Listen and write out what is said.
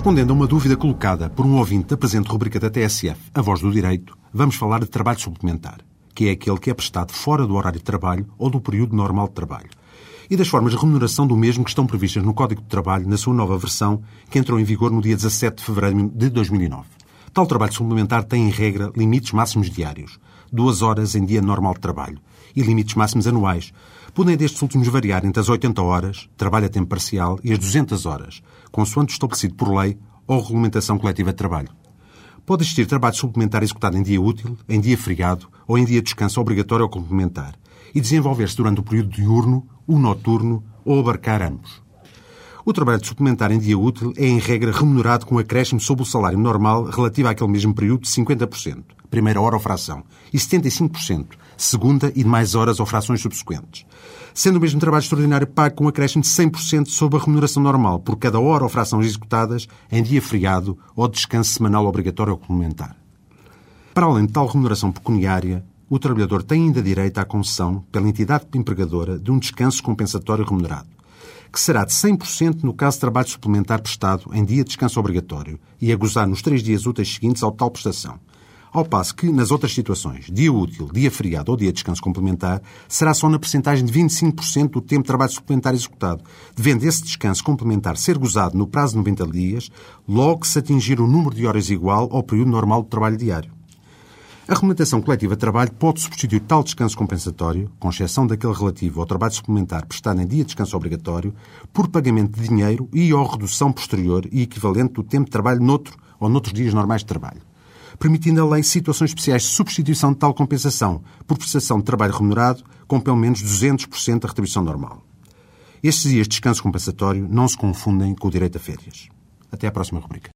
Respondendo a uma dúvida colocada por um ouvinte da presente rubrica da TSF, A Voz do Direito, vamos falar de trabalho suplementar, que é aquele que é prestado fora do horário de trabalho ou do período normal de trabalho, e das formas de remuneração do mesmo que estão previstas no Código de Trabalho na sua nova versão, que entrou em vigor no dia 17 de fevereiro de 2009. Tal trabalho suplementar tem, em regra, limites máximos diários, duas horas em dia normal de trabalho, e limites máximos anuais, podem destes últimos variar entre as 80 horas, trabalho a tempo parcial, e as 200 horas, consoante estabelecido por lei ou regulamentação coletiva de trabalho. Pode existir trabalho suplementar executado em dia útil, em dia feriado ou em dia de descanso obrigatório ou complementar e desenvolver-se durante o período diurno, o noturno ou abarcar ambos. O trabalho suplementar em dia útil é, em regra, remunerado com acréscimo sobre o salário normal relativo àquele mesmo período de 50%, primeira hora ou fração, e 75%, segunda e demais horas ou frações subsequentes. Sendo o mesmo trabalho extraordinário pago com um acréscimo de 100% sobre a remuneração normal por cada hora ou fração executadas em dia feriado ou descanso semanal obrigatório ou complementar. Para além de tal remuneração pecuniária, o trabalhador tem ainda direito à concessão, pela entidade empregadora, de um descanso compensatório remunerado, que será de 100% no caso de trabalho suplementar prestado em dia de descanso obrigatório e a gozar nos três dias úteis seguintes ao tal prestação. Ao passo que, nas outras situações, dia útil, dia feriado ou dia de descanso complementar, será só na percentagem de 25% do tempo de trabalho suplementar executado, devendo esse descanso complementar ser gozado no prazo de 90 dias, logo se atingir o número de horas igual ao período normal de trabalho diário. A regulamentação coletiva de trabalho pode substituir tal descanso compensatório, com exceção daquele relativo ao trabalho suplementar prestado em dia de descanso obrigatório, por pagamento de dinheiro e ou redução posterior e equivalente do tempo de trabalho noutro ou noutros dias normais de trabalho, permitindo a lei situações especiais de substituição de tal compensação por prestação de trabalho remunerado com pelo menos 200% da retribuição normal. Estes dias de descanso compensatório não se confundem com o direito a férias. Até à próxima rubrica.